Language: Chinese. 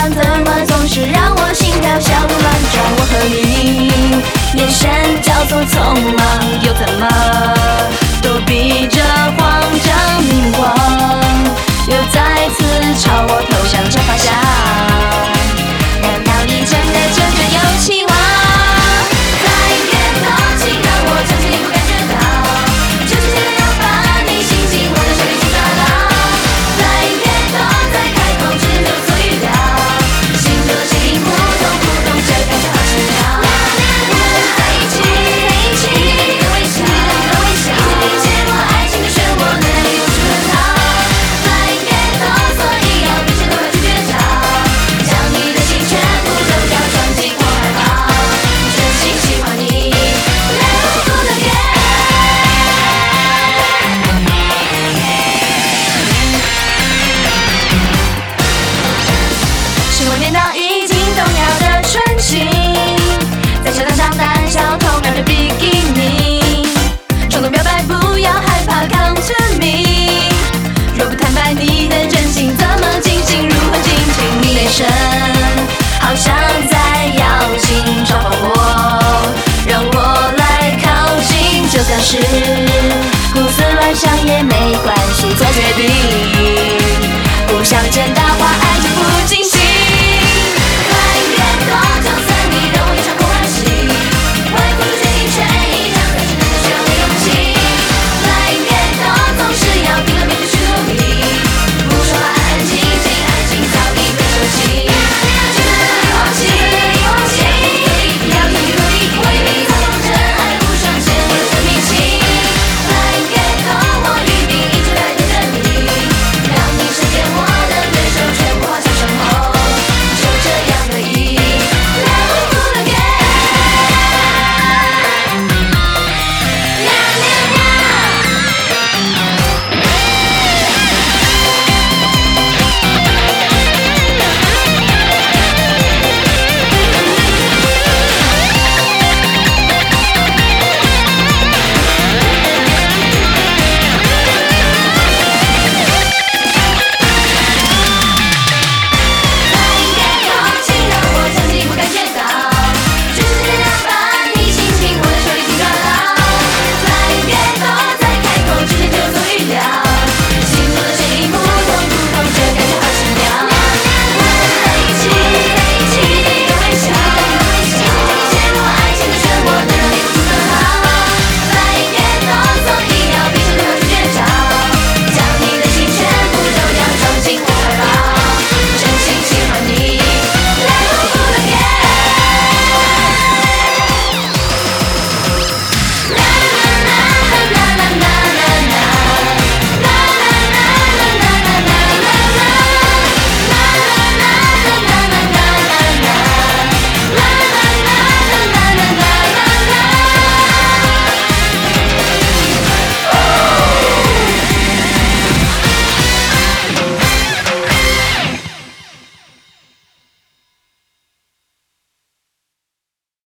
怎么总是让我心跳小鹿乱撞？我和你眼神交错匆忙又怎么